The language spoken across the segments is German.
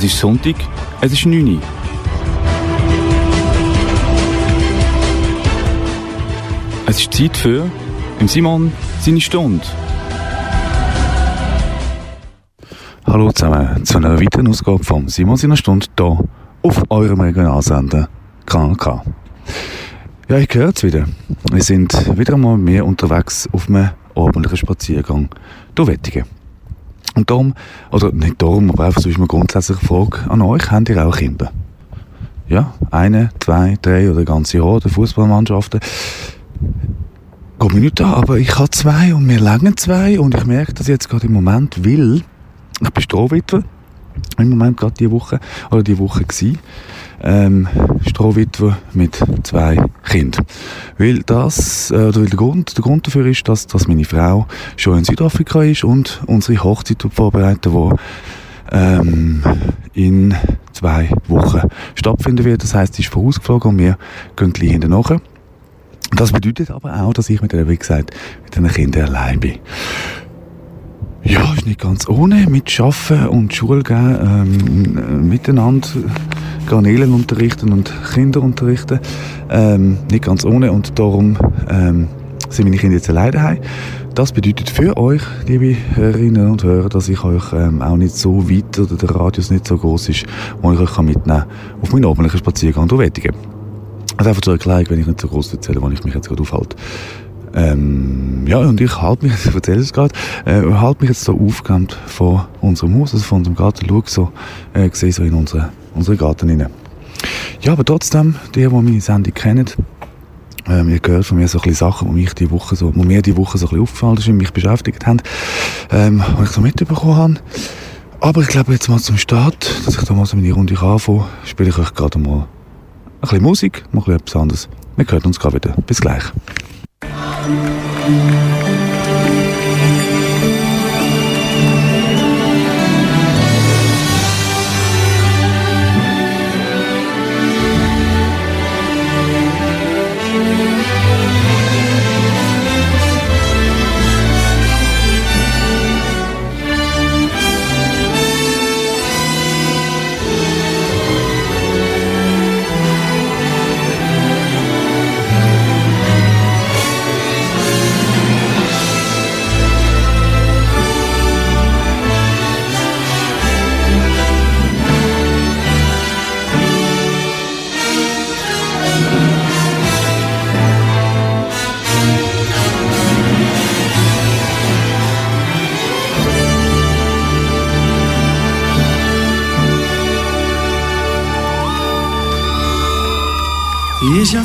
Es ist Sonntag, es ist 9 Uhr. Es ist Zeit für im Simon seine Stunde. Hallo zusammen zu einer weiteren Ausgabe vom Simon seiner Stunde hier auf eurem Regionalsender Kanal K. Ja, ich höre es wieder. Wir sind wieder einmal mehr unterwegs auf einem ordentlichen Spaziergang durch Wettigen. Und darum, oder nicht darum, aber einfach so ist mir grundsätzlich eine Frage an euch, habt ihr auch Kinder? Ja, eine, zwei, drei oder ganze Horde Fußballmannschaften. Geht mir nicht an, aber ich habe zwei und mir langen zwei und ich merke das jetzt gerade im Moment, weil ich bin Strohwitwer im Moment gerade die Woche, oder die Woche gewesen ähm, Strohwitwer mit zwei Kindern. Weil das, äh, weil der Grund, der Grund dafür ist, dass, dass meine Frau schon in Südafrika ist und unsere Hochzeit vorbereiten wo ähm, in zwei Wochen stattfinden wird. Das heißt, sie ist vorausgeflogen und wir gehen gleich hinterher. Das bedeutet aber auch, dass ich mit der, wie gesagt, mit den Kindern allein bin. Ja, ist nicht ganz ohne, mit Arbeiten und Schule gehen, ähm, miteinander Garnelen unterrichten und Kinder unterrichten. Ähm, nicht ganz ohne und darum ähm, sind meine Kinder jetzt alleine daheim. Das bedeutet für euch, liebe Hörerinnen und Hörer, dass ich euch ähm, auch nicht so weit oder der Radius nicht so groß ist, wo ich euch mitnehmen kann auf meinen ordentlichen Spaziergang durch Wettigen. Also einfach zur Erklärung, wenn ich nicht so groß erzähle, wo ich mich jetzt gerade aufhalte. Ähm, ja, und ich halte mich, ich erzähle es gerade, äh, halte mich jetzt so aufgehend von unserem Haus, also von unserem Garten, schaue so, äh, sehe so in unsere, unsere Garten rein. Ja, aber trotzdem, die, die meine Sendung kennen, ähm, ihr gehört von mir so ein bisschen Sachen, die mich die Woche so, die mir die Woche so ein bisschen aufgefallen sind, mich beschäftigt haben, ähm, die ich so mitbekommen habe. Aber ich glaube, jetzt mal zum Start, dass ich da mal so meine Runde anfange, spiele ich euch gerade mal ein bisschen Musik, mal etwas anderes. Wir hören uns gerade wieder. Bis gleich. Thank you.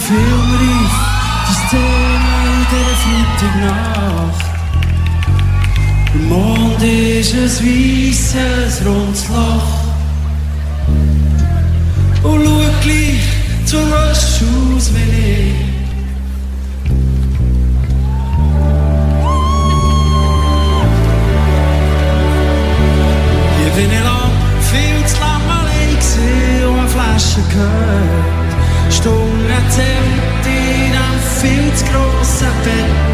Die ist ja filmreif, das Thema in dieser Freitagnacht. Der Mond ist ein weisses, rundes Loch. Und schau gleich zu rasch aus wie ich. Ich bin lang, viel zu lang allein gewesen und eine Flasche gehört. Stunden zählt in einem viel zu grossen Bett.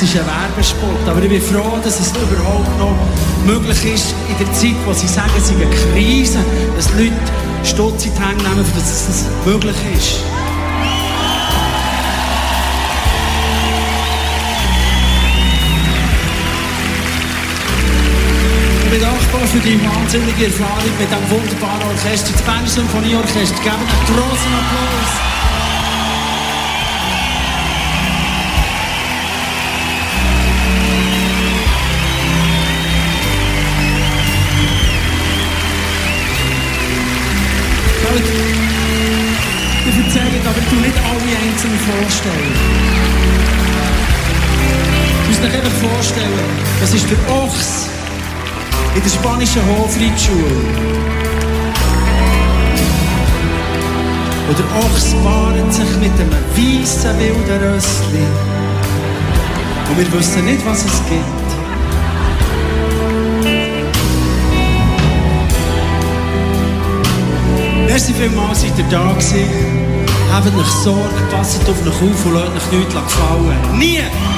Das ist ein Werbespot, aber ich bin froh, dass es überhaupt noch möglich ist, in der Zeit, wo sie sagen, es ist eine Krise, dass Leute Stutz in die Hände nehmen, dass es möglich ist. Ich bin dankbar für die wahnsinnige Erfahrung mit diesem wunderbaren Orchester, das Berner Symphonieorchester. Geben einen großen Applaus. Einzeln vorstellen. Ich muss euch einfach vorstellen, das ist der Ochs in der spanischen Hofreitschule. Und der Ochs paart sich mit einem weißen wilden Rössli. Und wir wissen nicht, was es gibt. Merci vielmals, seid ihr da gewesen. Habt euch Sorge, passet auf euch auf und lasst euch nichts gefallen. Nie!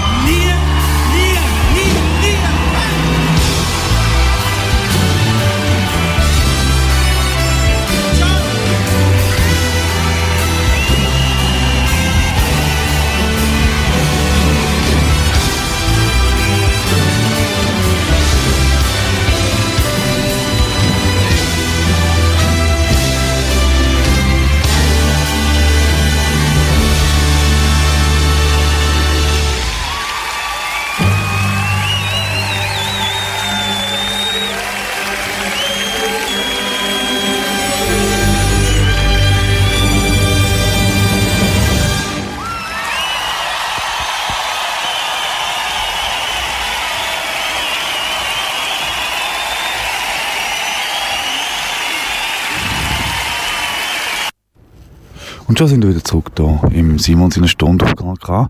Und schon sind wir wieder zurück hier im Simons in einer Stunde auf Kanal K,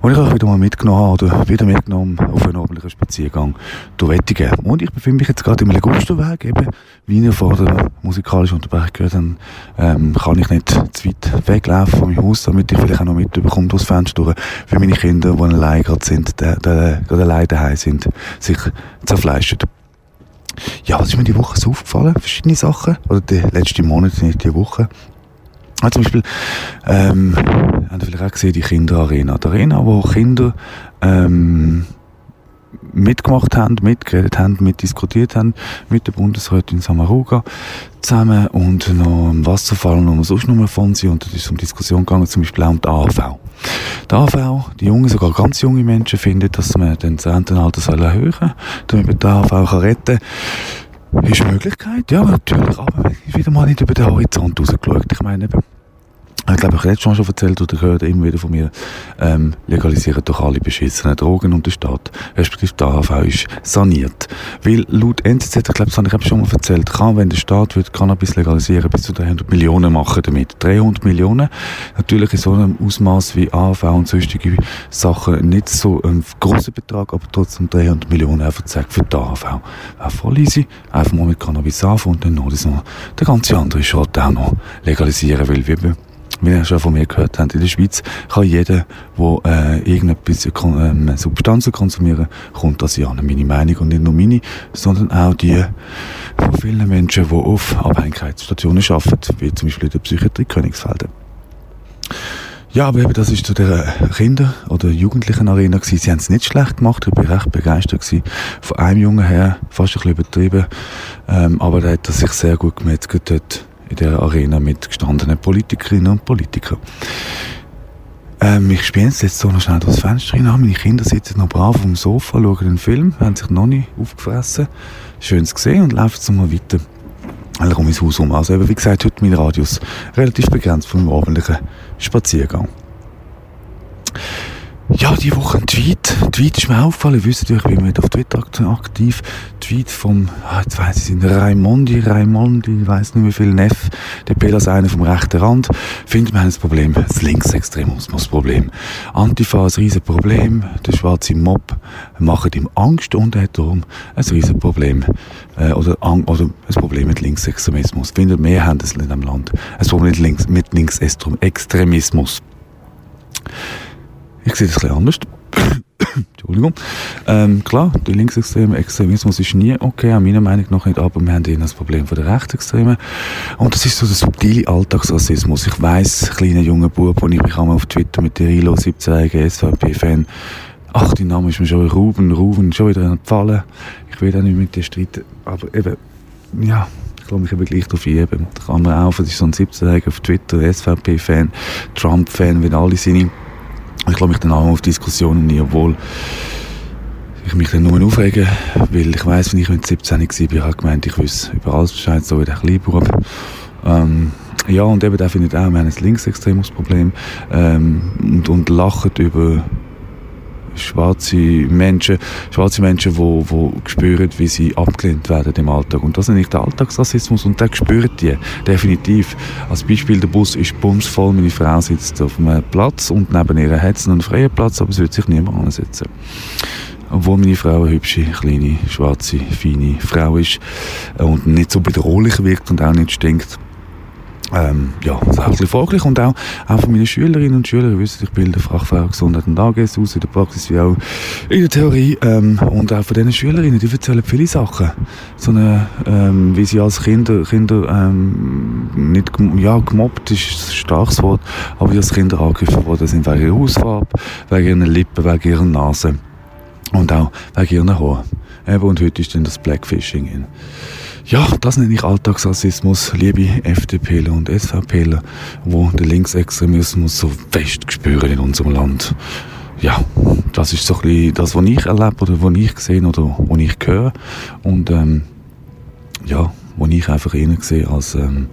wo ich euch wieder mal mitgenommen habe, oder wieder mitgenommen auf einen ordentlichen Spaziergang durch Wettigen. Und ich befinde mich jetzt gerade im Legusterweg, eben, wie ihr vor der musikalischen Unterbrechung gehört habt, ähm, kann ich nicht zu weit weglaufen von meinem Haus, damit ich vielleicht auch noch mitbekomme durchs Fenster durch, wie meine Kinder, die allein gerade sind, gerade allein daheim sind, sich zerfleischen. Ja, was ist mir die Woche so aufgefallen? Verschiedene Sachen. Oder die letzten Monate, nicht die Woche. Ja, zum Beispiel, ähm, haben Sie vielleicht auch gesehen, die Kinderarena. Die Arena, wo Kinder, ähm, mitgemacht haben, mitgeredet haben, mitdiskutiert haben mit der Bundesrätin Samaruga zusammen und noch im Wasserfall und noch sonst noch von sie und es ist um Diskussion gegangen, zum Beispiel auch um die AV. Die AV, die jungen, sogar ganz junge Menschen finden, dass man den Rentenalter erhöhen soll, damit man die AV kann retten kann. Ist eine Möglichkeit, ja, natürlich, aber wieder mal nicht über den Horizont rausgeschaut. Ich meine, ich glaube, ich habe schon schon erzählt oder gehört immer wieder von mir, ähm, legalisieren doch alle beschissenen Drogen und der Staat, respektive die AHV ist saniert. Weil laut NZZ, ich glaube, das habe ich schon mal erzählt, kann, wenn der Staat wird Cannabis legalisieren, bis zu 300 Millionen machen damit. 300 Millionen, natürlich in so einem Ausmaß wie AHV und sonstige Sachen nicht so ein großer Betrag, aber trotzdem 300 Millionen einfach gesagt für die AHV. Wäre voll easy, einfach mal mit Cannabis anfangen und dann noch das noch, der ganze andere Schrott auch noch legalisieren, weil wir wie ihr schon von mir gehört habt, in der Schweiz kann jeder, der äh, irgendetwas äh, Substanzen konsumieren, kommt das ja an. Meine Meinung und nicht nur meine, sondern auch die von vielen Menschen, die auf Abhängigkeitsstationen arbeiten, wie zum Beispiel in der Psychiatrie Königsfelden. Ja, aber eben, das ist zu der Kinder- oder Jugendlichen-Arena gewesen. Sie haben es nicht schlecht gemacht. Ich bin recht begeistert gewesen. Von einem Jungen her, fast ein bisschen übertrieben. Ähm, aber der hat sich sehr gut dort in der Arena mit gestandenen Politikerinnen und Politikern. Ähm, ich spiele jetzt so noch schnell das Fenster rein. Meine Kinder sitzen noch brav auf dem Sofa, schauen den Film, haben sich noch nicht aufgefressen. Schön zu sehen und laufen jetzt mal weiter um ins Haus herum. Also eben, wie gesagt, heute mein Radius relativ begrenzt von einem ordentlichen Spaziergang. Ja, die Woche ein Tweet. Tweet ist mir aufgefallen. Ihr wisst ja, ich bin mit auf Twitter aktiv. Tweet vom, ah, jetzt weiss ich, Raimondi, Raimondi, ich weiss nicht wie viel Neff, der Pelas einer vom rechten Rand. Findet man ein Problem, das Linksextremismus-Problem. Antifa ein riesen Problem. Der schwarze Mob macht ihm Angst und hat darum ein riesen Problem. Äh, oder, oder ein Problem mit Linksextremismus. Findet mehr haben das in diesem Land. Ein Problem mit, Links, mit Linksextremismus. Ich sehe das ein anders. Entschuldigung. Ähm, klar, der linksextreme Extremismus ist nie okay, meiner Meinung nach nicht, aber wir haben eher das Problem von der Rechtsextremen. Und das ist so der subtile Alltagsrassismus. Ich weiss, kleiner junger Bub, und ich einmal auf Twitter mit der Rilo 17-jährigen SVP-Fan Ach, dein Name ist mir schon Ruben, Ruben, schon wieder entfallen. Ich will auch nicht mit dir streiten, aber eben, ja, ich glaube, mich eben gleich darauf üben. Da kann man auch, das ist so ein 17-Jähriger auf Twitter, SVP-Fan, Trump-Fan, wenn alle seine ich glaube mich dann auch auf Diskussionen nie, obwohl ich mich dann nur aufregen, weil ich weiss, wenn ich mit 17 war, habe ich gemeint, ich wüsste über alles Bescheid, so wie der Kleinbub. Ähm, ja, und eben der findet auch, wir haben ein linksextremes Problem ähm, und, und lacht über schwarze Menschen, schwarze Menschen, wo, wo spüren, wie sie abgelehnt werden im Alltag. Und das ist nicht der Alltagsrassismus und der spürt die definitiv. Als Beispiel, der Bus ist bumsvoll, meine Frau sitzt auf einem Platz und neben ihr hat sie einen freien Platz, aber es wird sich niemand ansetzen. Obwohl meine Frau eine hübsche, kleine, schwarze, feine Frau ist und nicht so bedrohlich wirkt und auch nicht stinkt ähm, ja, das ist auch ein bisschen folglich und auch, auch von meinen Schülerinnen und Schülern, wisst, ich bilde Fachfrau Gesundheit und AGS aus, in der Praxis wie auch in der Theorie ähm, und auch von diesen Schülerinnen, die erzählen viele Sachen, so eine, ähm, wie sie als Kinder, Kinder ähm, nicht, ja, gemobbt ist ein starkes Wort, aber wie als Kinder angegriffen worden sind wegen ihrer Hausfarbe, wegen ihren Lippen, wegen ihrer Nase und auch wegen ihren Haaren. Eben, und heute ist dann das Blackfishing in. Ja, das nenne ich Alltagsrassismus, liebe FDPler und SVPler, wo der Linksextremismus so fest spüren in unserem Land. Ja, das ist so ein bisschen das, was ich erlebe oder was ich sehe oder was ich höre. Und ähm, ja, was ich einfach innen sehe als ähm,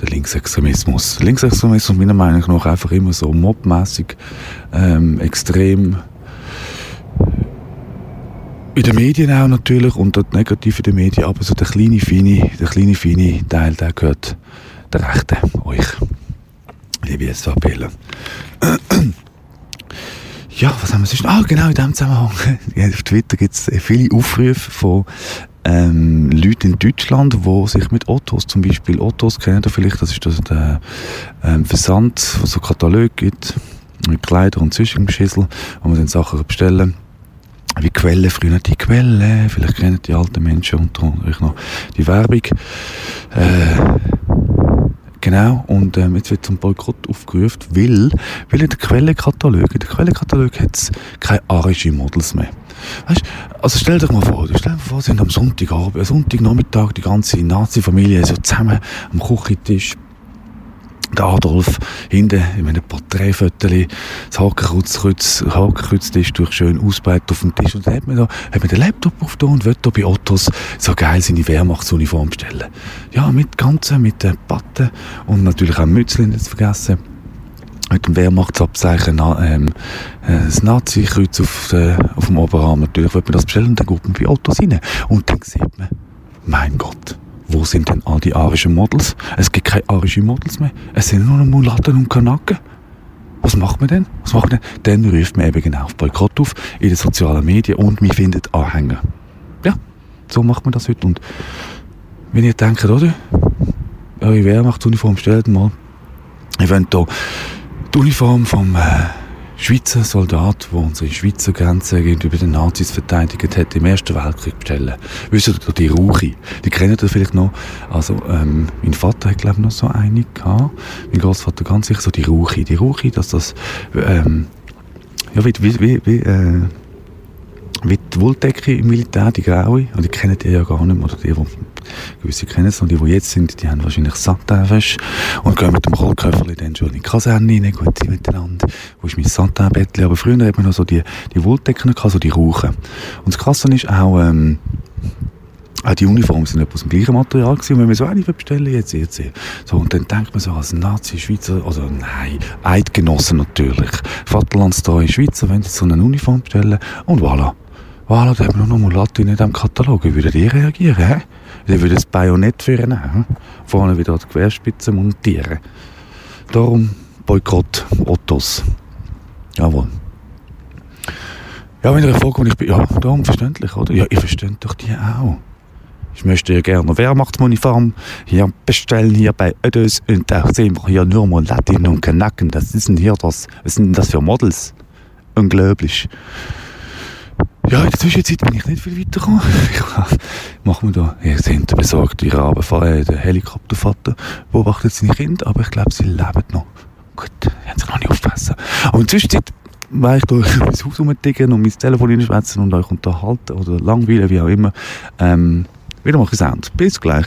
der Linksextremismus. Linksextremismus meiner Meinung nach einfach immer so mobmäßig ähm, extrem in den Medien auch natürlich und dort negativ in den Medien, aber so der kleine, feine, der kleine, feine Teil, der gehört der Rechte, euch, liebe SVPler. Ja, was haben wir sonst? Ah, genau, in diesem Zusammenhang. auf Twitter gibt es viele Aufrufe von ähm, Leuten in Deutschland, die sich mit Ottos, zum Beispiel Ottos kennen ihr vielleicht, das ist das der ähm, Versand, wo es so Kataloge gibt, mit Kleider und sonstigen wo man dann Sachen bestellen wie Quelle, früher die Quelle, vielleicht kennen die alten Menschen unter euch noch die Werbung. Äh, genau, und ähm, jetzt wird zum Boykott aufgerufen, weil, weil in der Quellenkatalog, in der Quellenkatalog hat es keine arische Models mehr. Weißt, also stell dir mal vor, stell dir vor, sind am Sonntagabend, am Sonntagnachmittag die ganze Nazi-Familie so zusammen am Küchentisch der Adolf hinten in einem Porträtfoto, das Hakenkreuz, Hakenkreuz ist durch schön ausbreitet auf dem Tisch und dann hat man da, hat man den Laptop auf und will da bei Ottos so geil seine Wehrmachtsuniform stellen. Ja, mit ganzen, mit den Patten und natürlich auch Mützchen nicht vergessen. Mit dem Wehrmachtsabzeichen, ähm, äh, das Nazi-Kreuz auf, äh, auf dem Oberarm natürlich, will man das bestellen und dann geht man bei Ottos rein. Und dann sieht man, mein Gott, wo sind denn all die arischen Models? Es gibt keine arischen Models mehr. Es sind nur noch Mulatten und Kanaken. Was macht man denn? Was macht man denn? Dann ruft man eben genau auf Boykott auf in den sozialen Medien und man findet Anhänger. Ja, so macht man das heute. Und wenn ihr denkt, oder? Eure Wehrmachtsuniform stellt mal. Ihr wollt hier die Uniform vom äh, Schweizer Soldat, der unsere Schweizer Grenze gegenüber den Nazis verteidigt hat, im Ersten Weltkrieg bestellen. Wisst ihr, die Rauchi, die kennt ihr vielleicht noch. Also, ähm, mein Vater hat, glaube ich, noch so eine gehabt. Mein Großvater ganz sicher, so die Rauchi. Die Rauchi, dass das, ähm, ja, wie, wie, wie, wie äh, wie die Wolldecke im Militär, die graue, und die kennen die ja gar nicht mehr, oder die, die gewisse kennen es, und die, die jetzt sind, die haben wahrscheinlich Satinwäsche und gehen mit dem Rollköfferli dann schon in die Kaserne rein, gut miteinander, wo ist mein Satinbettchen, aber früher hat man noch so die, die Wolldecken so die Rauchen. Und das Krasse ist auch, ähm, auch die Uniformen sind aus dem gleichen Material gewesen. Und wenn man so eine bestellen jetzt, jetzt, so, und dann denkt man so als Nazi, Schweizer, also nein, Eidgenossen natürlich, Vaterlandstreue Schweizer, wenn sie so eine Uniform bestellen, und voilà. Voilà, da haben wir noch Mulatte in diesem Katalog. Wie würdet ihr reagieren? Hä? Ihr das Bajonett für nehmen. Vorne wieder die Querspitze montieren. Darum Boykott Ottos. Jawohl. Ja, wenn ihr wo ich bin, ja, darum verständlich, oder? Ja, ihr versteht doch die auch. Ich möchte ja gerne Wehrmachtsuniform hier bestellen, hier bei Ödös. Und da sehen wir hier nur Mulatten und Kanacken. Das ist denn hier das, was sind denn das für Models? Unglaublich. Ja, in der Zwischenzeit bin ich nicht viel weitergekommen. Machen wir da. Ihr seht, besorgt ihre Rabenfahrer, der Helikoptervater beobachtet seine Kinder, aber ich glaube, sie leben noch. Gut, haben sich noch nicht aufpassen. Aber in der Zwischenzeit weil ich da mein Haus rumticken und mein Telefon reinschwätzen und euch unterhalten oder langweilen, wie auch immer. Ähm, wieder mal ein Sound. Bis gleich.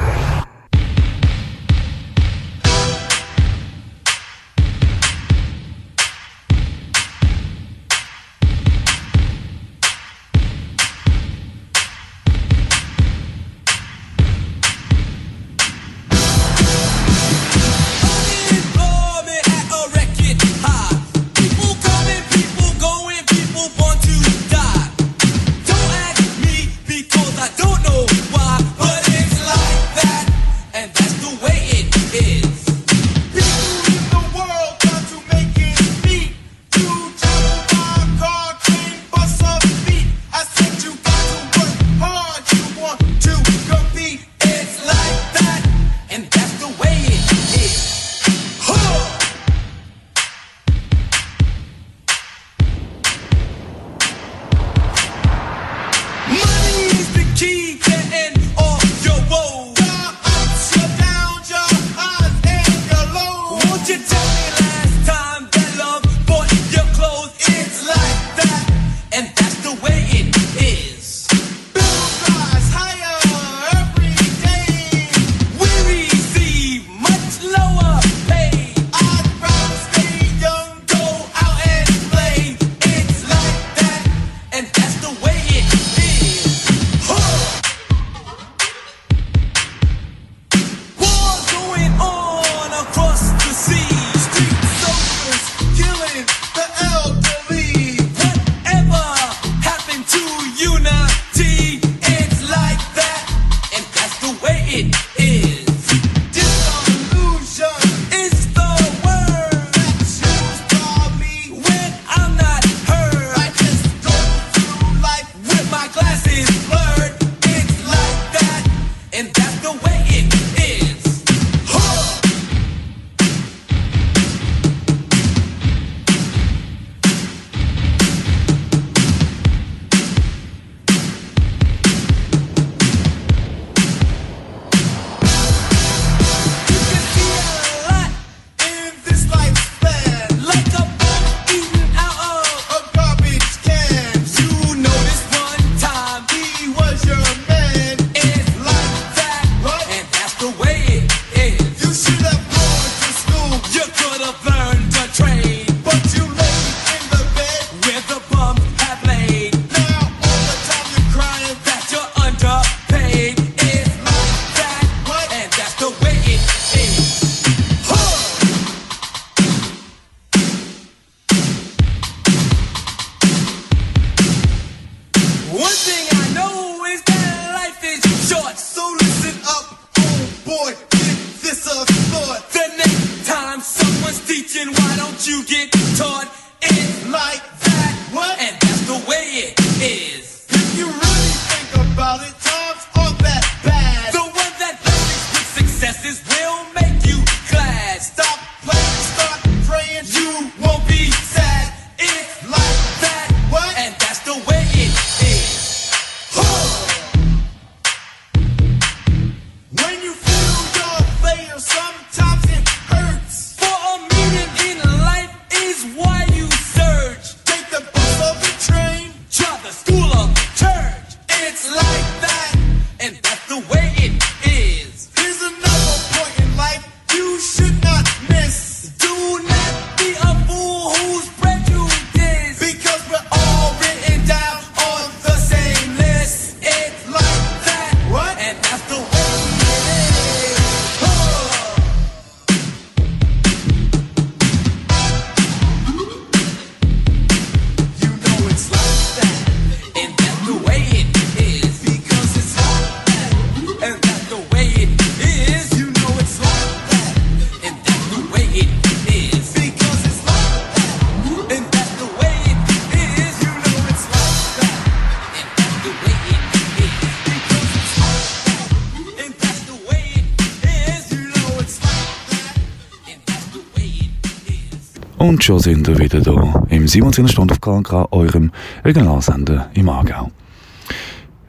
Schon sind wir wieder da im 17. Stunde auf KNK, eurem Regionalsender im Aargau.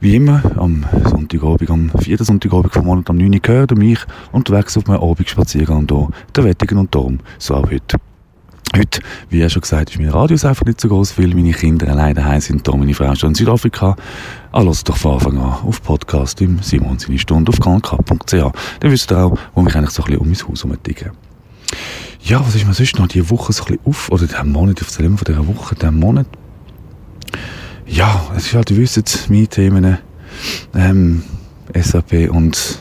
Wie immer, am Sonntagabend, am vierten Sonntagabend vom Monat am 9. Uhr gehört mich unterwegs auf meinem Abendspaziergang hier, der Wettigen und darum, so auch heute. Heute, wie ja schon gesagt, ist mein Radius einfach nicht so groß, weil meine Kinder alleine daheim sind, da meine Frau schon in Südafrika. Ah, lasst doch von Anfang an auf Podcast im Simon seine auf knk.ch. Dann wisst ihr auch, wo mich eigentlich so ein bisschen um mein Haus herumticken. Ja, was ist mir sonst noch diese Woche so ein bisschen auf, oder diesen Monat, ich erzähle von dieser Woche, diesen Monat. Ja, es ist halt, ihr wisst, meine Themen, ähm, SAP und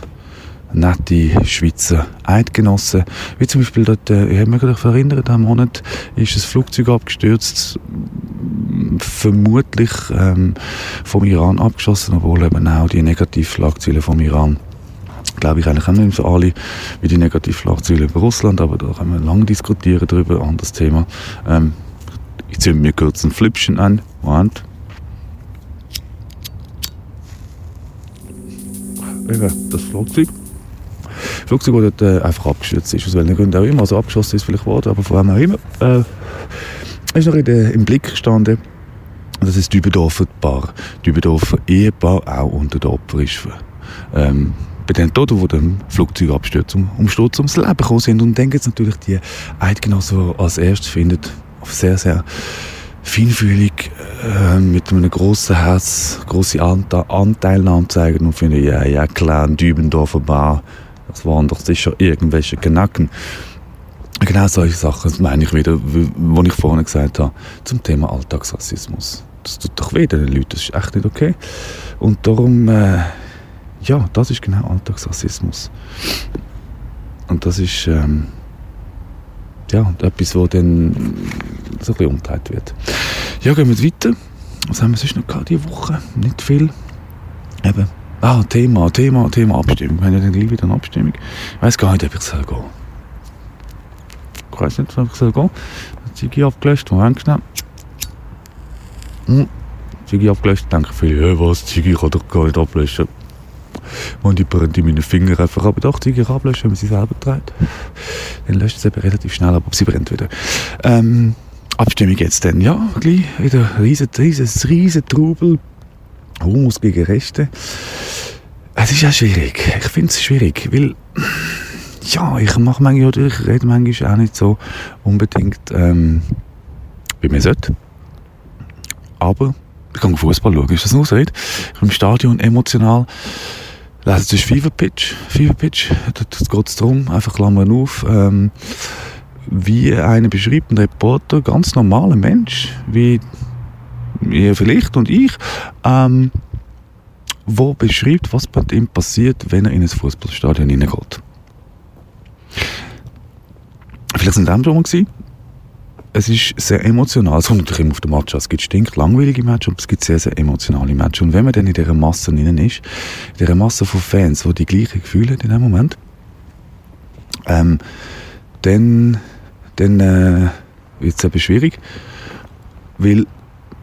nette Schweizer Eidgenossen. Wie zum Beispiel dort, äh, ich habe mich gerade erinnert, diesen Monat ist ein Flugzeug abgestürzt, vermutlich ähm, vom Iran abgeschossen, obwohl eben auch die Negativschlagzeilen vom Iran glaube ich eigentlich auch nicht so alle wie die Negativschlagzeilen über Russland, aber da können wir lange diskutieren darüber, anderes Thema. Ähm, ich ziehe mir kurz ein Flippchen an. Moment. Das Flugzeug. Das Flugzeug, das dort äh, einfach abgestürzt ist, aus welchen Gründen auch immer. Also abgeschossen ist vielleicht geworden, aber vor allem auch immer. Äh, ist noch in der, im Blick gestanden. Das ist Dübendorfer Paar. Dübendorfer Ehepaar auch unter den Opfern ist. Ähm, bei den Toten, die dem Flugzeugabsturz um, Umsturz ums Leben gekommen sind. Und dann gibt es natürlich die Eidgenossen, die als erstes findet, sehr, sehr feinfühlig, äh, mit einem grossen Herz, grosse Ante Anteilnahme zeigen und finden, ja, ja, klar, ein Dübendorfer Bar, das waren doch sicher irgendwelche Knacken. Genau solche Sachen meine ich wieder, was ich vorhin gesagt habe, zum Thema Alltagsrassismus. Das tut doch weh den Leuten, das ist echt nicht okay. Und darum, äh, ja, das ist genau Alltagsrassismus. Und das ist ähm, ja, etwas, wo dann so ein bisschen umgekehrt wird. Ja, gehen wir weiter. Was haben wir sonst noch gehabt diese Woche? Nicht viel. Eben. Ah, Thema, Thema, Thema Abstimmung. Wir haben ja dann gleich wieder eine Abstimmung. Ich weiß gar nicht, ob ich soll gehen Ich weiß nicht, ob ich soll gehen soll. Ziggy abgelöscht, Moment schnell. Hm. Ziggy abgelöscht, denke viele, ja was, Ziggy kann doch gar nicht ablöschen. Und brennt in meinen Finger einfach. Aber doch, die ablöschen, wenn man sie selber trägt. Dann löscht es eben relativ schnell, aber sie brennt wieder. Ähm, Abstimmung jetzt dann. Ja, gleich wieder riesen, riesen, riesen Trubel. Humus gegen Rechte. Es ist ja schwierig. Ich finde es schwierig, weil ja, ich mache manchmal, oder ich rede manchmal auch nicht so unbedingt, ähm, wie man sollte. Aber ich kann Fußball schauen, ist das nur so? Ich bin im Stadion emotional das ist Fever Pitch. Fever Pitch, da geht es darum, einfach Klammern auf, ähm, wie einer beschreibt, ein Reporter, ganz normaler Mensch, wie ihr vielleicht und ich, ähm, wo beschreibt, was bei ihm passiert, wenn er in ein Fußballstadion hineingeht. Vielleicht sind das schon mal gewesen es ist sehr emotional. Es kommt natürlich immer auf den Match an. Es gibt stinklangweilige Matches, aber es gibt sehr, sehr emotionale Matches. Und wenn man dann in dieser Masse drin ist, in dieser Masse von Fans, die die gleichen Gefühle haben in dem Moment, ähm, dann, dann äh, wird es eben schwierig, weil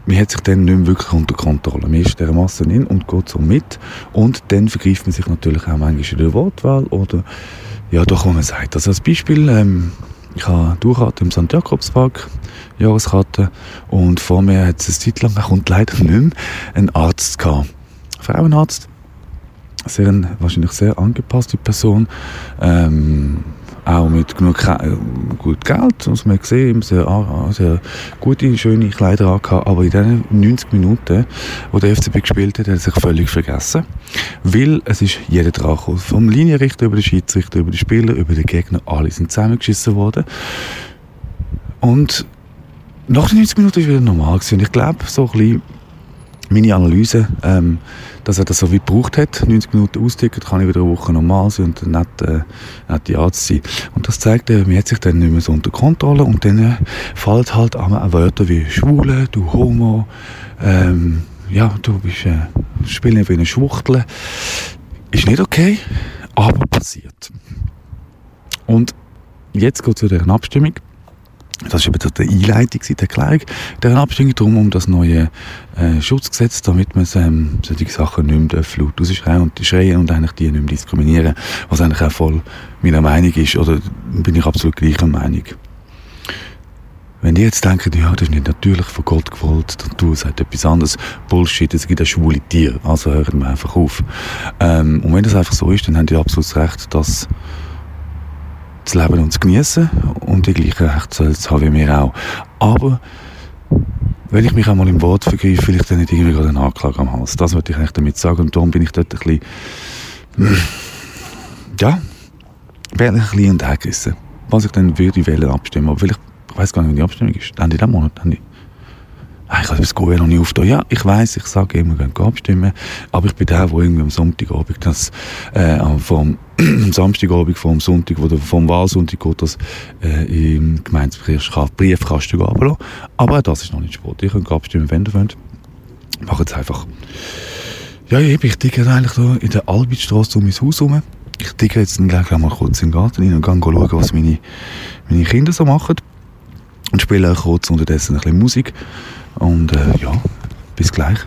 man hat sich dann nicht mehr wirklich unter Kontrolle. Man ist der Masse in und geht so mit und dann vergreift man sich natürlich auch manchmal in der Wortwahl oder ja, doch, wo man sagt. Also als Beispiel, ähm, ich habe Durchkarte im St. Jakobspark, Jahreskarte, und vor mir hat es eine Zeit lang, kommt leider nicht mehr, einen Arzt gehabt. Frauenarzt. Sehr, wahrscheinlich sehr angepasste Person. Ähm, auch mit genug äh, gut Geld, muss man sehen, sehr, sehr gute, schöne Kleider angehabt, aber in den 90 Minuten, wo der FCB gespielt hat, hat er sich völlig vergessen, weil es ist jeder gekommen. Vom Linienrichter über den Schiedsrichter, über die Spieler, über den Gegner, alle sind zusammengeschissen worden. Und nach den 90 Minuten war es wieder normal gewesen. Und ich glaube, so ein bisschen meine Analyse, ähm, dass er das so weit gebraucht hat, 90 Minuten austicken, kann ich wieder eine Woche normal sein und nicht, äh, nicht die Arzt sein. Und das zeigt, äh, man hat sich dann nicht mehr so unter Kontrolle und dann äh, fällt halt auch Wörter wie Schwule, du Homo, ähm, ja, du bist, äh, spielen wie eine Schwuchtel. Ist nicht okay, aber passiert. Und jetzt geht es zu der Abstimmung. Das war eben die Einleitung, die Erklärung der Abstimmung darum, um das neue äh, Schutzgesetz, damit man ähm, solche Sachen nicht mehr laut rausschreien und schreien und eigentlich die nicht mehr diskriminieren, was eigentlich auch voll meiner Meinung ist, oder bin ich absolut gleicher Meinung. Wenn die jetzt denken, ja, das ist nicht natürlich von Gott gewollt, dann du sagst etwas anderes, Bullshit, es gibt auch schwule Tiere, also hören wir einfach auf. Ähm, und wenn das einfach so ist, dann haben die absolut recht, dass zu leben und zu genießen und die gleichen Rechte haben wie wir auch. Aber wenn ich mich einmal im Wort vergreife, will ich dann nicht irgendwie gerade einen Anklage am Hals. Das wollte ich damit sagen und darum bin ich dort ein bisschen, ja, wäre ein bisschen entgegerissen. Was ich dann würde wählen abstimmen, aber vielleicht, ich weiß gar nicht, wie die Abstimmung ist. Ende diesen Monat, Ende ich habe das Go noch nicht aufgetan. Ja, ich weiß, ich sage immer, gehen abstimmen, aber ich bin der, der irgendwie am Sonntagabend das, äh, vom, am Samstagabend vom Sonntag, oder vom Wahlsonntag geht das, äh, im Gemeindebriefkasten ablassen. Aber das ist noch nicht Sport. Ihr könnt abstimmen, wenn ihr wollt. Macht es einfach. Ja, ich, ich ticke eigentlich da in der Albitstraße um mein Haus herum. Ich ticke jetzt gleich mal kurz in den Garten rein und gehe schauen, was meine, meine Kinder so machen. Und spiele auch kurz unterdessen ein bisschen Musik. Und äh, ja, bis gleich.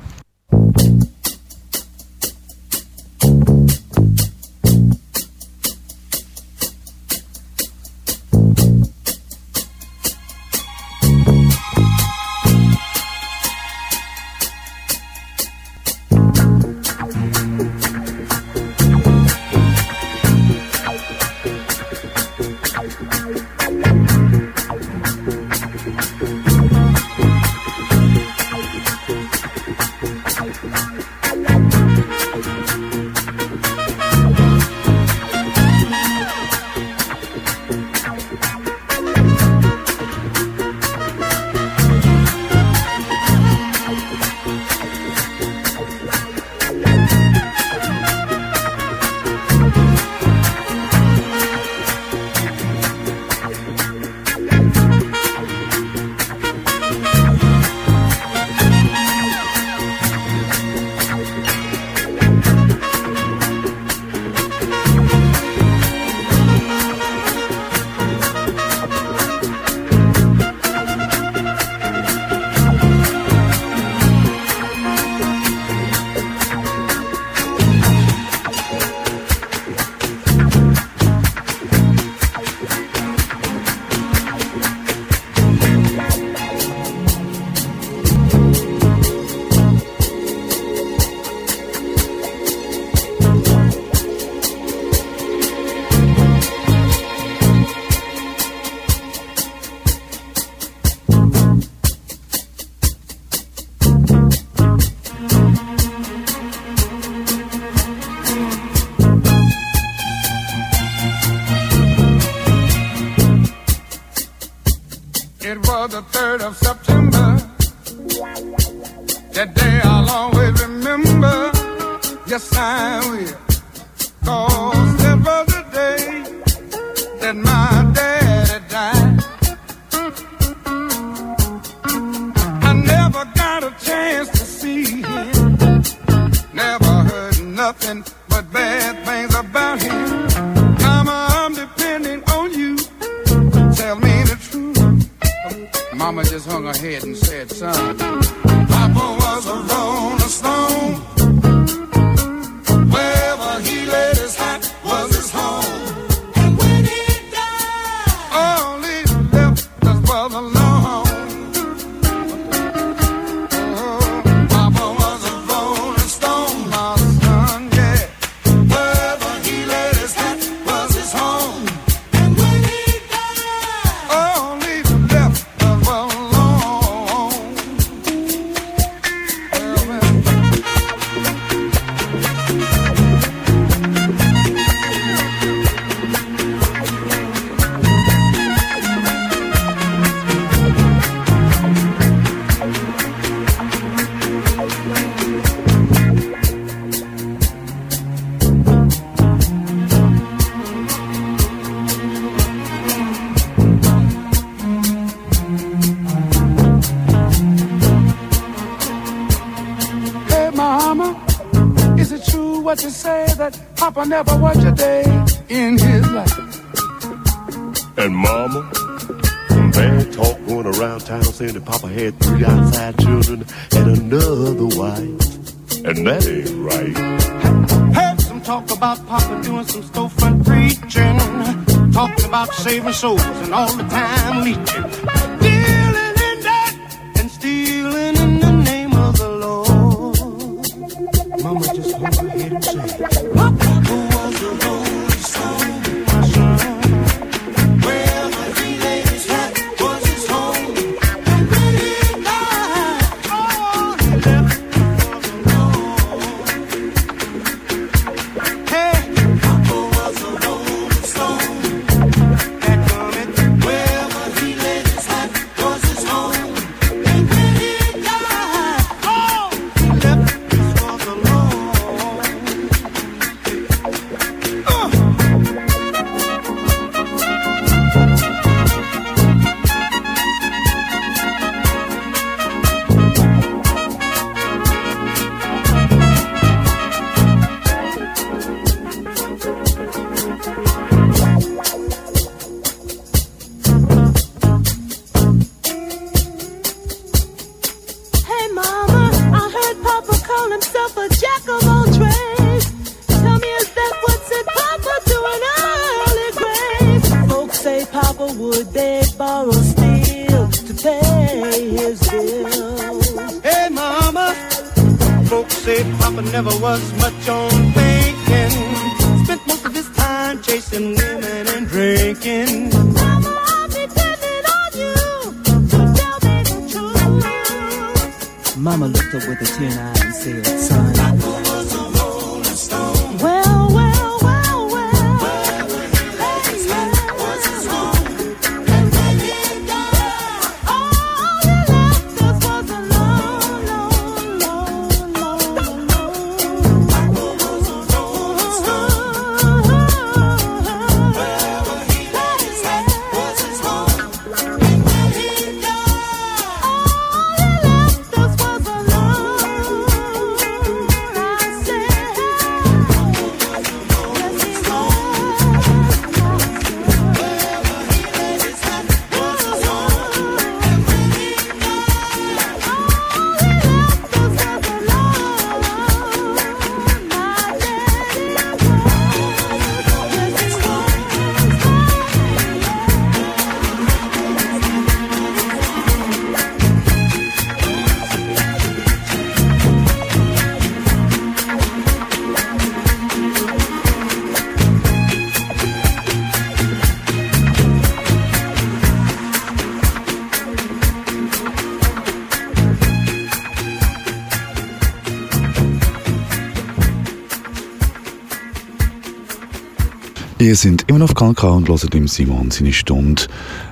Ihr sind immer noch auf Kanal und hört im Simon seine Stunde.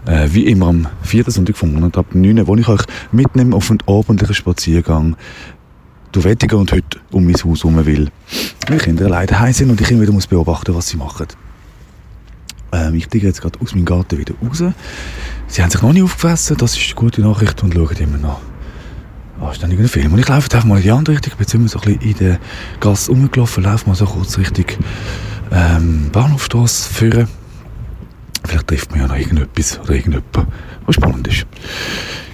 Äh, wie immer am vierten Sonntag vom Monat ab 9 wo ich euch mitnehme auf einen abendlichen Spaziergang durch Wettigen und heute um mein Haus herum will. Weil Kinder leider heim sind und ich immer wieder muss beobachten, was sie machen. Ähm, ich gehe jetzt gerade aus meinem Garten wieder raus. Sie haben sich noch nicht aufgefressen, das ist eine gute Nachricht und schauen immer noch anständigen Film. Und ich laufe einfach mal in die andere Richtung, ich bin immer so ein bisschen in der Gasse rumgelaufen, laufe mal so kurz Richtung ähm, Bahnhofstrasse führen. Vielleicht trifft man ja noch irgendetwas oder irgendjemand, was spannend ist.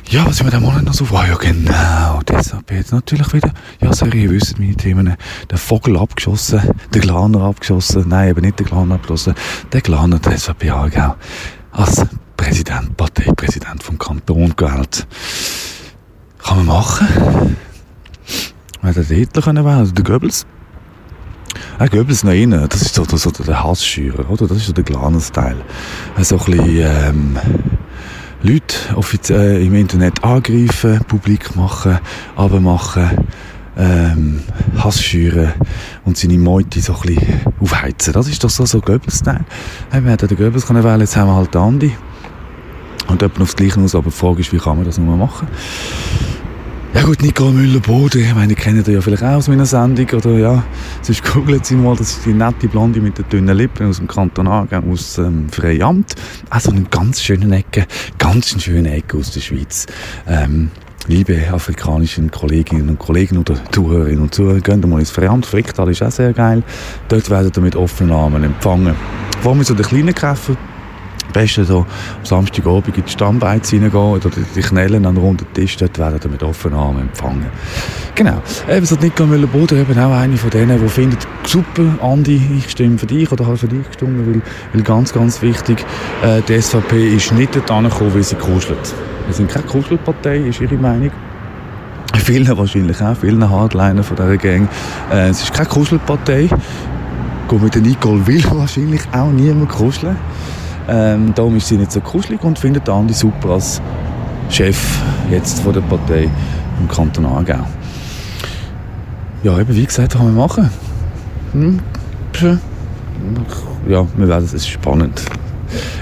Ja, was wir da Monat noch so war, ja genau, deshalb jetzt natürlich wieder, ja sorry, ihr wisst meine Themen, der Vogel abgeschossen, der Glaner abgeschossen, nein, eben nicht der Glaner abgeschossen, der Glaner, der SVP auch als Präsident, Parteipräsident vom Kanton gewählt. Kann man machen. Hätte der Hitler können wählen, oder der Goebbels. Auch Goebbels noch innen, das ist so, so der Hassschürer, oder? Das ist so der Glaner-Style. So ein bisschen, ähm, Leute offiziell im Internet angreifen, publik machen, abmachen, ähm, Hass schüren und seine Meute so ein bisschen aufheizen. Das ist doch so, so Goebbels-Style. Hey, wir hätten den Goebbels können wählen, jetzt haben wir halt den Andi. Und jemand aufs Gleiche aus, aber die Frage ist, wie kann man das nur machen? Ja gut, Nicole Müller-Boden, ich meine, kennt ihr ja vielleicht auch aus meiner Sendung, oder ja, sonst googelt sie mal, das ist die nette Blonde mit den dünnen Lippen aus dem Kanton Aargau, aus ähm, Freiamt. Also eine ganz schöne Ecke, ganz schöne Ecke aus der Schweiz. Ähm, liebe afrikanischen Kolleginnen und Kollegen oder Zuhörerinnen und Zuhörer, geht mal ins Freiamt. Fricktal ist auch sehr geil. Dort werden ihr mit offenen Armen empfangen. Vor allem so den kleinen Käfer, Beste so am Samstagabend in die Stammbeiz reingehen oder die Knellen an den runden Tisch, dort werden wir mit offenen Armen empfangen. Genau. Eben so Nicola Müller-Boden, eben auch eine von denen, die findet, super, Andi, ich stimme für dich oder habe für dich gestimmt, weil, weil ganz, ganz wichtig, äh, die SVP ist nicht dort angekommen, weil sie kuschelt. Wir sind keine Kuschelpartei, ist ihre Meinung. Vielen wahrscheinlich auch, vielen Hardliner von dieser Gang. Äh, es ist keine Kuschelpartei. Gut, mit Nicole will wahrscheinlich auch niemand kuscheln. Ähm, darum ist sie nicht so kuschelig und findet Andi super als Chef jetzt von der Partei im Kanton Aargau. Ja, eben wie gesagt, kann man machen. Hm. Ja, wir werden es ist spannend.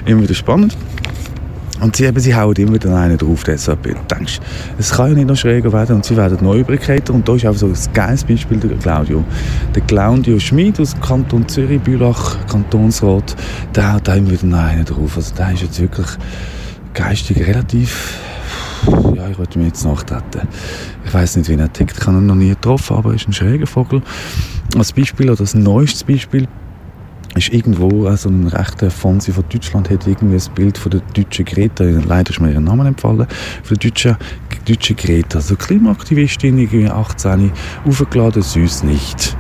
Immer wieder spannend. Und sie, eben, sie hauen immer wieder einen drauf, der denkst, es kann ja nicht noch schräger werden und sie werden neu übrig Und da ist einfach so ein geiles Beispiel der Claudio. Der Claudio Schmid aus Kanton Zürich, Bülach, Kantonsrat, der haut immer wieder einen drauf. Also der ist jetzt wirklich geistig relativ ja, ich wollte mir jetzt nachtreten. Ich weiß nicht, wie er tickt. Ich habe ihn noch nie getroffen, aber er ist ein schräger Vogel. Als Beispiel, oder als neuestes Beispiel, ist irgendwo, also ein rechter Fonsi von Deutschland hat irgendwie ein Bild von der deutschen Greta, leider ist mir ihren Namen empfallen, von der deutschen, deutschen Greta, also Klimaaktivistin, irgendwie 18, aufgeladen, süß nicht.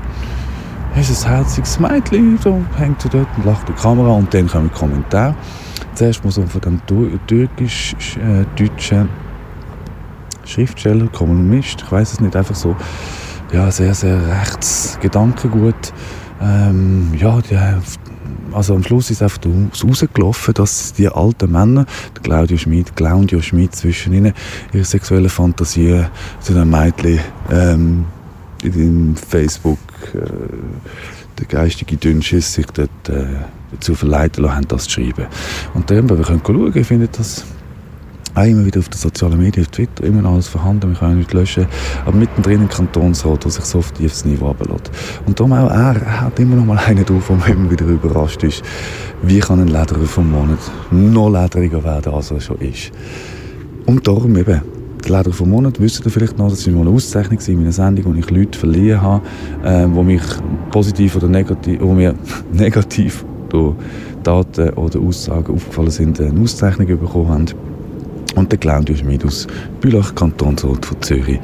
Es ist ein herziges Mädchen, so hängt sie dort und lacht die Kamera und dann kommen Kommentare. Zuerst mal so von dem türkisch-deutschen äh, Schriftsteller, Kommunist, ich weiß es nicht, einfach so, ja, sehr, sehr rechts Gedankengut ähm, ja, die, also am Schluss ist einfach rausgelaufen, dass die alten Männer, der Claudio Schmid, Claudio Schmid zwischen ihnen, ihre sexuellen Fantasien zu einem Mädchen ähm, in Facebook äh, der geistige Dünnschiss sich dort äh, dazu verleiten lassen, das zu schreiben. Und dann, wir können schauen, ich das auch immer wieder auf den sozialen Medien, auf Twitter, immer noch alles vorhanden, wir können nicht löschen. Aber mittendrin ein Kantonsrat, der sich so auf tiefes Niveau ablässt. Und darum auch er, er hat immer noch mal einen drauf, der immer wieder überrascht ist, wie kann ein Lederer vom Monat noch lederiger werden, als er schon ist. Und darum eben, der Leder vom Monat, wisst ihr vielleicht noch, das war mal eine Auszeichnung in meiner Sendung, wo ich Leute verliehen habe, äh, wo mich positiv oder negativ, wo mir negativ durch Daten oder Aussagen aufgefallen sind, eine Auszeichnung bekommen haben. Und der Claudio Schmid aus Bülach, Kantonsrat von Zürich,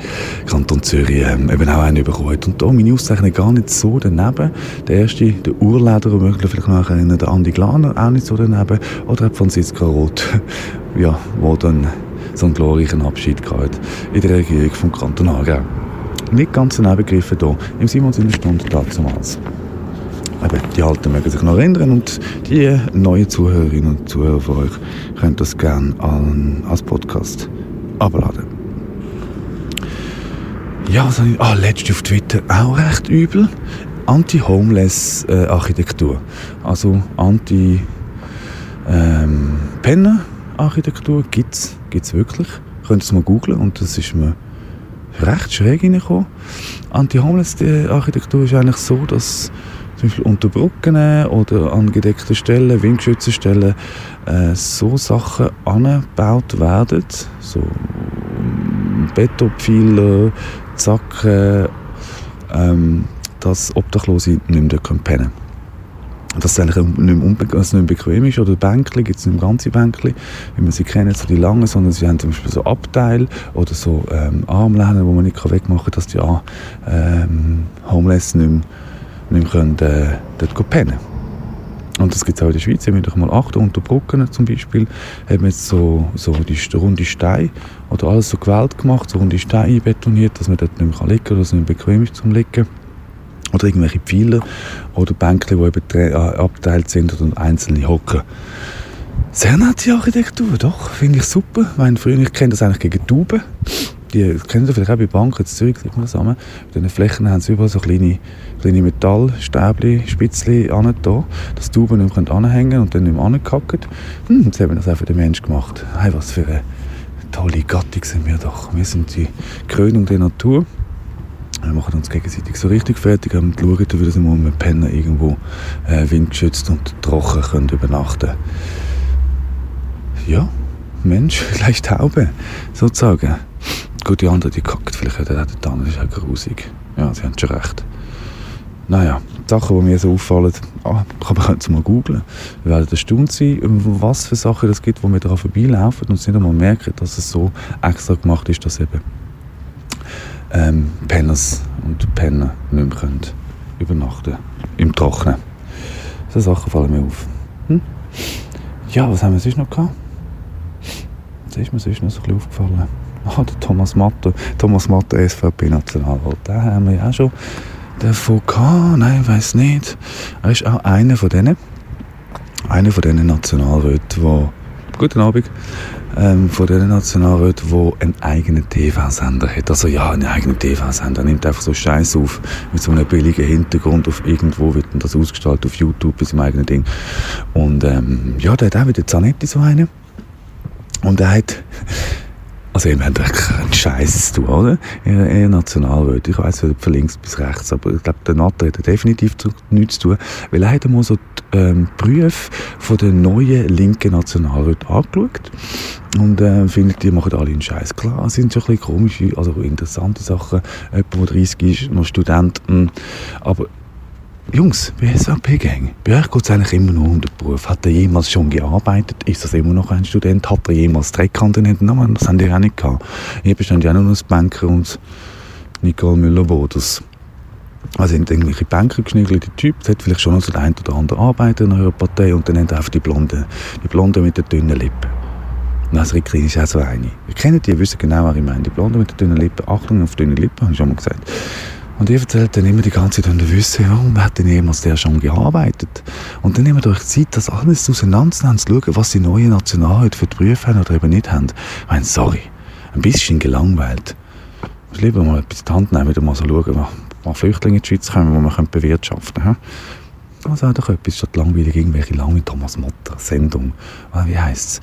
Kanton Zürich, ähm, eben auch einen bekommen. Und da meine Auszeichnung gar nicht so daneben. Der erste, der Urleder, möglich vielleicht noch erinnern, der Andi Glaner, auch nicht so daneben. Oder auch Franziska Roth, ja, wo dann so einen glorreichen Abschied gehabt in der Regierung vom Kanton Aargau. Nicht ganz daneben gegriffen hier, im Simons in der Stunde damals eben, die Alten mögen sich noch erinnern und die neuen Zuhörerinnen und Zuhörer von euch können das gerne als Podcast abladen. Ja, ich, ah, letztens auf Twitter auch recht übel. Anti-Homeless-Architektur. Also Anti-Penner-Architektur ähm, gibt es wirklich. Könnt ihr es mal googlen und das ist mir recht schräg reingekommen. Anti-Homeless-Architektur ist eigentlich so, dass zum Beispiel unter Brücken oder an gedeckten Stellen, windgeschützten Stellen, äh, so Sachen angebaut werden, so Betonpfeiler, Zacken, ähm, dass Obdachlose nicht mehr pennen können. dass es nicht mehr, bequem ist. Oder Bänkli gibt es nicht mehr ganze Bänkli, wie man sie kennt, so die langen, sondern sie haben zum Beispiel so Abteil oder so ähm, Armlehnen, die man nicht wegmachen kann, dass die ähm, Homeless nicht mehr, nicht mehr können, äh, dort pennen und das gibt es auch in der Schweiz. Wir haben mal achten unter Brücken zum Beispiel. Haben jetzt so, so die runde Steine oder alles so gewählt gemacht, so runde Steine betoniert, dass man dort nicht mehr liegen kann, dass nicht bequem ist zum Liegen. Oder irgendwelche Pfeiler oder Bänke, die eben äh, abgeteilt sind oder einzelne Hocken. Sehr nette Architektur, doch, finde ich super. Ich meine, früher, ich kenne das eigentlich gegen Tauben. Die kennen Sie vielleicht auch bei Banken in Zürich, sieht man das zusammen. Bei diesen Flächen haben sie überall so kleine, kleine Metallstäbchen, Spitzchen an da, dass die Tauben nicht mehr anhängen und dann nicht mehr angehackt. Hm, jetzt haben das auch für den Menschen gemacht. Hey, was für eine tolle Gattung sind wir doch. Wir sind die Krönung der Natur. Wir machen uns gegenseitig so richtig fertig und schauen, wie wir mit Pennen irgendwo äh, windgeschützt und trocken können übernachten Ja, Mensch, gleich Taube, sozusagen. Gut, die andere, die kackt vielleicht auch der das ist auch grusig. Ja, sie haben schon recht. Naja, die Sachen, die mir so auffallen, ah, kann man jetzt mal googlen. Wir werden erstaunt sein, was für Sachen es gibt, wo wir daran vorbeilaufen und nicht einmal merken, dass es so extra gemacht ist, dass eben ähm, Penners und Penner nicht mehr können übernachten im Trocknen. So Sachen fallen mir auf. Hm? Ja, was haben wir sonst noch gehabt? Was ist mir sonst noch so ein bisschen aufgefallen? Ah, der Thomas Matter. Thomas Matter, SVP-Nationalrat. Den haben wir ja auch schon davon gehabt. Nein, ich weiß nicht. Er ist auch einer von denen. Einer von diesen Nationalräten, der... Guten Abend ähm, von den Nationalräten, der einen eigenen TV-Sender hat. Also ja, einen eigenen TV-Sender. Er nimmt einfach so Scheiß auf, mit so einem billigen Hintergrund auf irgendwo wird das ausgestaltet, auf YouTube, bei seinem eigenen Ding. Und ähm, ja, der hat auch wieder Zanetti so einen. Und er hat also ihr habt keinen Scheiß zu tun, oder? Ihr, ihr Nationalrat. Ich weiss, von links bis rechts, aber ich glaube, der Natter hat definitiv nichts zu tun, weil er hat mal so die ähm, Berufe von den neuen linken Nationalräten angeschaut und äh, findet, die machen alle einen Scheiß. Klar, es sind schon ein bisschen komische, also interessante Sachen. Jemand, der 30 ist, noch Student, aber Jungs, bei SAP-Gang, bei euch geht es eigentlich immer nur um den Beruf. Hat er jemals schon gearbeitet? Ist das immer noch ein Student? Hat er jemals Dreckkanten in den Namen? Das haben die auch nicht gehabt. Hier bestand ja nur das Banker und Nicole Müller-Boders. Also sind irgendwelche Banker geschniegelte Typ, es hat vielleicht schon noch so den einen oder anderen Arbeiter in eurer Partei und dann nennt einfach die Blonde, die Blonde mit den dünnen Lippen. Das Rickli ist auch so eine. Ihr kennt die, ihr wisst genau, was ich meine. Die Blonde mit den dünnen Lippen. Achtung auf dünne Lippen, habe ich schon mal gesagt. Und ihr erzählt dann immer die ganze Zeit, und wissen, wer hat denn jemals der schon gearbeitet? Und dann nehmt euch Zeit, das alles auseinanderzunehmen, zu schauen, was die neuen Nationalräte für die Berufe haben oder eben nicht haben. Ich meine, sorry, ein bisschen gelangweilt. Ich lieber mal etwas in die Hand nehmen, wieder mal so schauen, was Flüchtlinge in die Schweiz kommen, die man bewirtschaften können. Also doch etwas statt langweilig irgendwelche lange Thomas Motter Sendung. Ah, wie heisst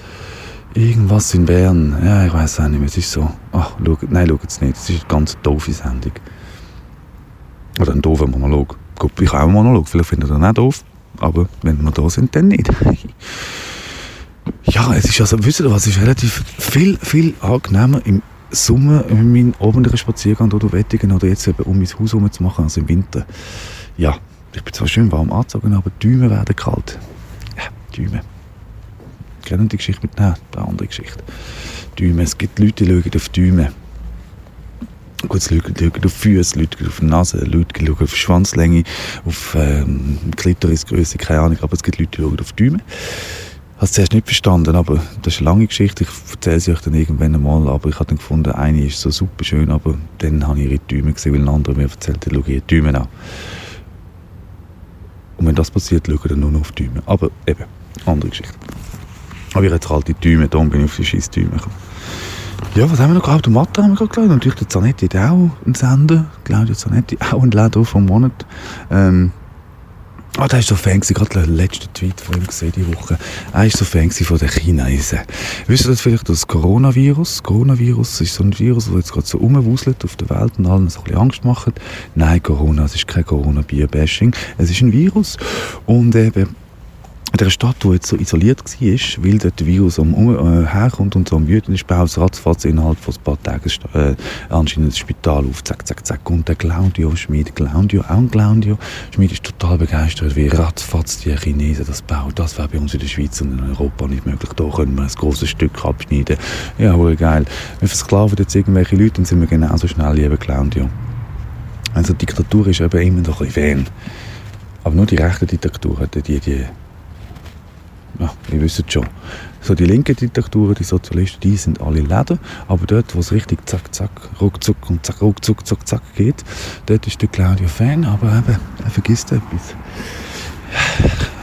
es? Irgendwas in Bern. Ja, ich weiß auch nicht mehr. Es ist so. Ach, schaut, nein, schaut es nicht. Es ist eine ganz doofe Sendung. Oder ein doofer Monolog. Gut, ich auch einen Monolog, vielleicht findet ihr ihn auch doof, aber wenn wir da sind, dann nicht. ja, es ist also, wisst ihr was, es ist relativ viel, viel angenehmer im Sommer meinen abendlichen Spaziergang durch Wettigen oder jetzt eben um mein Haus herum zu machen als im Winter. Ja, ich bin zwar schön warm angezogen, aber die Däume werden kalt. Ja, Däume. Kennen die Geschichte mit? Nein, eine andere Geschichte. Däume. Es gibt Leute, die schauen auf Däume. Gut, es schauen auf Füße, Leute auf die Nase, Leute schauen auf Schwanzlänge, auf ähm, Klitorisgröße, keine Ahnung, aber es gibt Leute, die schauen auf die Däume. Ich habe es zuerst nicht verstanden, aber das ist eine lange Geschichte, ich erzähle sie euch dann irgendwann einmal, aber ich habe dann gefunden, eine ist so super schön, aber dann habe ich ihre Däume gesehen, weil ein anderer mir erzählt hat, schau ihre Däume an. Und wenn das passiert, schaue ich dann nur noch auf die Däume. Aber eben, andere Geschichte. Aber ich hatte halt die Däume, darum bin ich auf die scheiß Däume gekommen. Ja, was haben wir noch gehabt? Matter haben wir gerade geschaut. Natürlich der Zanetti hat auch einen Sender. Claudio Zanetti, auch ein Laden vom Monat. Ähm, Ah, oh, der ist so Fan gewesen, gerade der letzte Tweet von ihm gesehen diese Woche. Er ist so Fan von den Chinesen. Wisst ihr das vielleicht, das Coronavirus? Coronavirus ist so ein Virus, das jetzt gerade so rumwuselt auf der Welt und allen so ein bisschen Angst macht. Nein, Corona, es ist kein Corona-Bier-Bashing. Es ist ein Virus und eben in der Stadt, die jetzt so isoliert war, weil dort der Virus um, äh, herkommt und so am wüten ist, baut ratzfatz innerhalb von ein paar Tagen äh, anscheinend das Spital auf, zack, zack, zack. Und der Claudio Schmid, Claudio, auch ein Claudio Schmid ist total begeistert, wie ratzfatz die Chinesen das bauen. Das wäre bei uns in der Schweiz und in Europa nicht möglich. Da können wir ein grosses Stück abschneiden. Ja, geil. Wir versklaven jetzt irgendwelche Leute, dann sind wir genauso schnell, lieber Claudio. Also Diktatur ist eben immer noch ein fern. Aber nur die rechte Diktatur, die, die ja, ihr wisst schon. So die linken Diktaturen, die Sozialisten, die sind alle Läden, aber dort, wo es richtig zack, zack, ruckzuck und zack, ruckzuck, zack, zack geht, dort ist der Claudio Fan, aber eben, er vergisst etwas.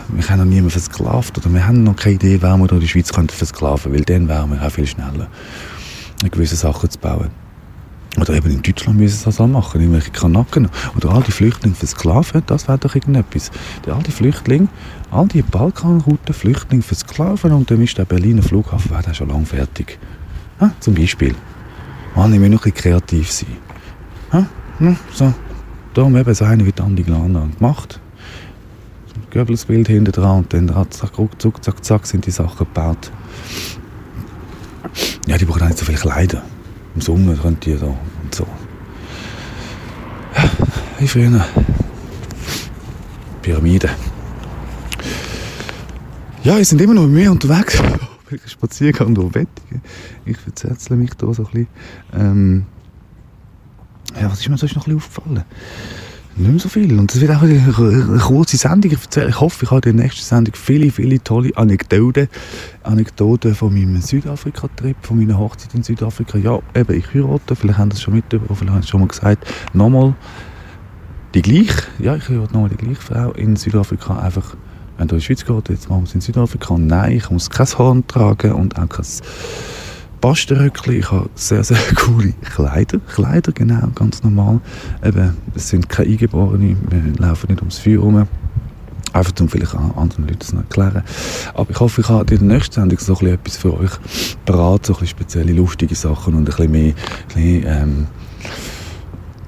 Wir haben noch niemanden versklavt oder wir haben noch keine Idee, wer wir in der Schweiz versklaven könnte, weil dann wären wir auch viel schneller, gewisse Sachen zu bauen. Oder eben in Deutschland müssen sie das auch machen, irgendwelche Kanaken. Oder all die Flüchtlinge versklaven, das wäre doch irgendetwas. All die Flüchtlinge, all die Balkanrouten Flüchtlinge versklaven und dann ist der Berliner Flughafen wäre schon lange fertig. Ha? Zum Beispiel. Mann, ich will noch ein kreativ sein. Ha? Hm, so. Darum eben so eine wie Andi Glana gemacht. Goebbels-Bild hinten dran und dann ruckzuck, zack, zack, sind die Sachen gebaut. Ja, die brauchen nicht so viel Kleider. Im Sommer können die da und so. Ja, wie früher. Pyramide. Ja, wir sind immer noch mit mir unterwegs. Spaziergang durch Wettigen. Ich verzettle mich da so ein bisschen. Ähm, ja, was ist mir sonst noch ein aufgefallen? nicht mehr so viel. Und es wird auch eine, kurze Sendung. Ich, erzähle, ich hoffe, ich habe in der nächsten Sendung viele, viele tolle Anekdoten. Anekdoten von meinem Südafrika-Trip, von meiner Hochzeit in Südafrika. Ja, eben, ich heirate, vielleicht haben Sie es schon mitbekommen, vielleicht haben Sie es schon mal gesagt. Nochmal die gleiche, ja, ich heirate nochmal die gleiche Frau in Südafrika. Einfach, wenn du in die Schweiz geht, jetzt machen wir es in Südafrika. Nein, ich muss kein Horn tragen und auch kein Bastenröckchen, ich habe sehr, sehr coole Kleider. Kleider, genau, ganz normal. Eben, es sind keine Eingeborenen, wir laufen nicht ums Feuer herum. Einfach um vielleicht anderen Leuten zu erklären. Aber ich hoffe, ich habe in der nächsten Sendung so etwas für euch parat, so ein spezielle, lustige Sachen und ein bisschen mehr, ein bisschen, ähm,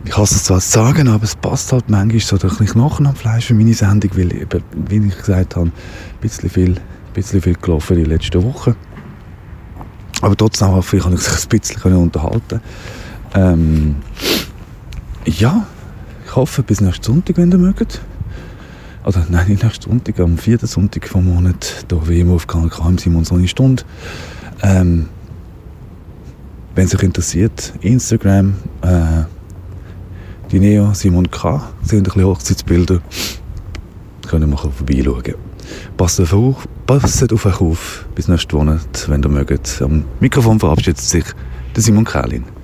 ich hasse es zwar zu sagen, aber es passt halt manchmal so ein bisschen Knochen am Fleisch für meine Sendung, weil eben, wie ich gesagt habe, ein bisschen viel, ein bisschen viel gelaufen die letzten Wochen. Aber trotzdem hoffe ich, kann ich sich ein bisschen unterhalten ähm, Ja, ich hoffe, bis nächsten Sonntag, wenn ihr mögt. Oder nein, nicht nächsten Sonntag, am vierten Sonntag vom Monat, hier wie immer auf Kanal K im Simon so eine Stunde. Ähm, wenn sich interessiert, Instagram, äh, die Neo Simon K. sind ein bisschen Hochzeitsbilder. Können wir vorbeischauen. Passt auf, passt auf euch auf. Bis nächsten Monat, wenn ihr mögt. Am Mikrofon verabschiedet sich der Simon Kählin.